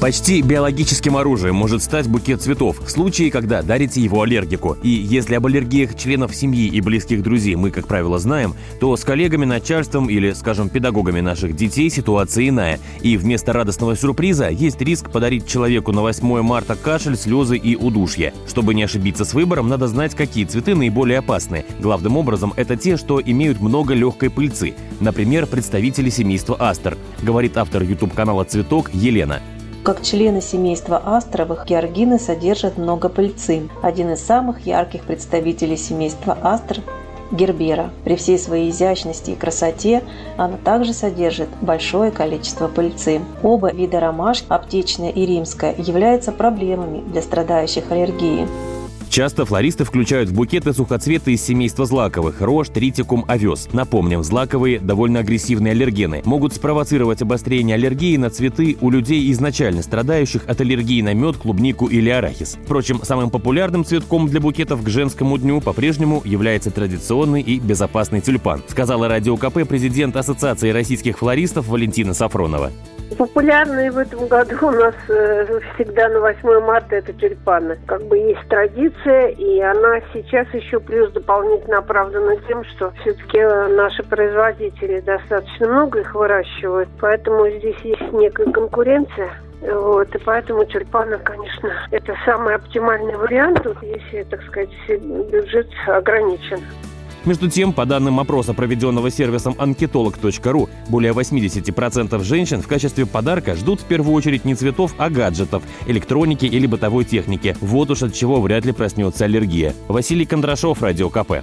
Почти биологическим оружием может стать букет цветов в случае, когда дарите его аллергику. И если об аллергиях членов семьи и близких друзей мы, как правило, знаем, то с коллегами, начальством или, скажем, педагогами наших детей ситуация иная. И вместо радостного сюрприза есть риск подарить человеку на 8 марта кашель, слезы и удушье. Чтобы не ошибиться с выбором, надо знать, какие цветы наиболее опасны. Главным образом, это те, что имеют много легкой пыльцы. Например, представители семейства астер, говорит автор YouTube-канала «Цветок» Елена. Как члены семейства астровых, георгины содержат много пыльцы. Один из самых ярких представителей семейства астр – гербера. При всей своей изящности и красоте она также содержит большое количество пыльцы. Оба вида ромашки, аптечная и римская, являются проблемами для страдающих аллергией. Часто флористы включают в букеты сухоцветы из семейства злаковых – рожь, тритикум, овес. Напомним, злаковые – довольно агрессивные аллергены. Могут спровоцировать обострение аллергии на цветы у людей, изначально страдающих от аллергии на мед, клубнику или арахис. Впрочем, самым популярным цветком для букетов к женскому дню по-прежнему является традиционный и безопасный тюльпан, сказала Радио КП президент Ассоциации российских флористов Валентина Сафронова. Популярные в этом году у нас э, всегда на 8 марта это тюльпаны. Как бы есть традиция, и она сейчас еще плюс дополнительно оправдана тем, что все-таки наши производители достаточно много их выращивают, поэтому здесь есть некая конкуренция. Вот, и поэтому тюльпаны, конечно, это самый оптимальный вариант, если, так сказать, бюджет ограничен. Между тем, по данным опроса, проведенного сервисом анкетолог.ру, более 80% женщин в качестве подарка ждут в первую очередь не цветов, а гаджетов, электроники или бытовой техники. Вот уж от чего вряд ли проснется аллергия. Василий Кондрашов, Радио КП.